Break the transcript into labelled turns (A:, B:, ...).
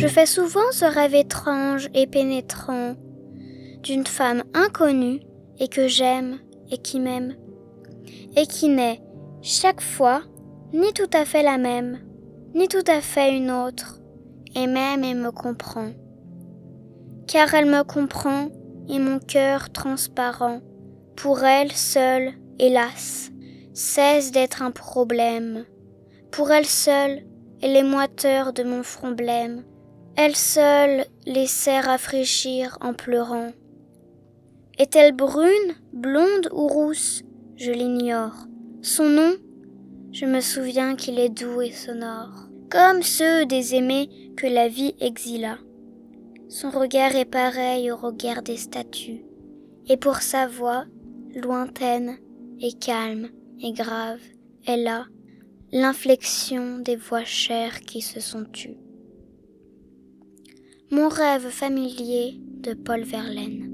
A: Je fais souvent ce rêve étrange et pénétrant d'une femme inconnue et que j'aime et qui m'aime, et qui n'est chaque fois ni tout à fait la même, ni tout à fait une autre, et même et me comprend. Car elle me comprend et mon cœur transparent, pour elle seule, hélas, cesse d'être un problème. Pour elle seule, elle est moiteur de mon front blême. Elle seule les rafraîchir en pleurant. Est-elle brune, blonde ou rousse? Je l'ignore. Son nom? Je me souviens qu'il est doux et sonore, comme ceux des aimés que la vie exila. Son regard est pareil au regard des statues, et pour sa voix, lointaine et calme et grave, elle a l'inflexion des voix chères qui se sont tues. Mon rêve familier de Paul Verlaine.